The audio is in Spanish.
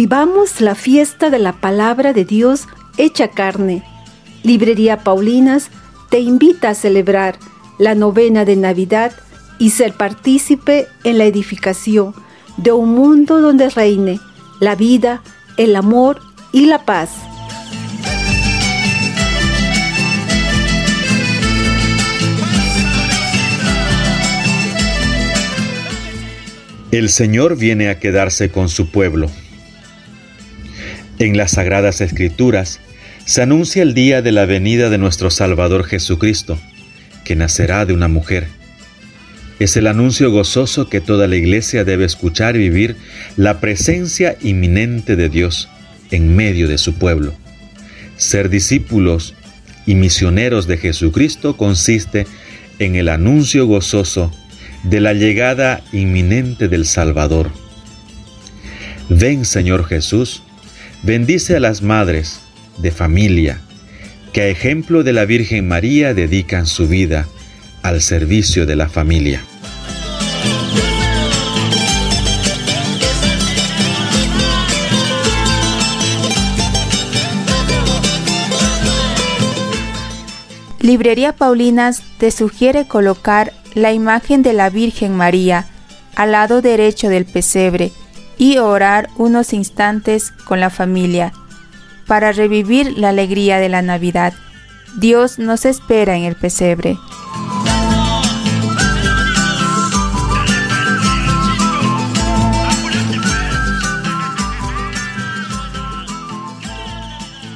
Vivamos la fiesta de la palabra de Dios hecha carne. Librería Paulinas te invita a celebrar la novena de Navidad y ser partícipe en la edificación de un mundo donde reine la vida, el amor y la paz. El Señor viene a quedarse con su pueblo. En las Sagradas Escrituras se anuncia el día de la venida de nuestro Salvador Jesucristo, que nacerá de una mujer. Es el anuncio gozoso que toda la iglesia debe escuchar y vivir la presencia inminente de Dios en medio de su pueblo. Ser discípulos y misioneros de Jesucristo consiste en el anuncio gozoso de la llegada inminente del Salvador. Ven Señor Jesús, bendice a las madres de familia que a ejemplo de la Virgen María dedican su vida al servicio de la familia. Librería Paulinas te sugiere colocar la imagen de la Virgen María al lado derecho del pesebre y orar unos instantes con la familia para revivir la alegría de la Navidad. Dios nos espera en el pesebre.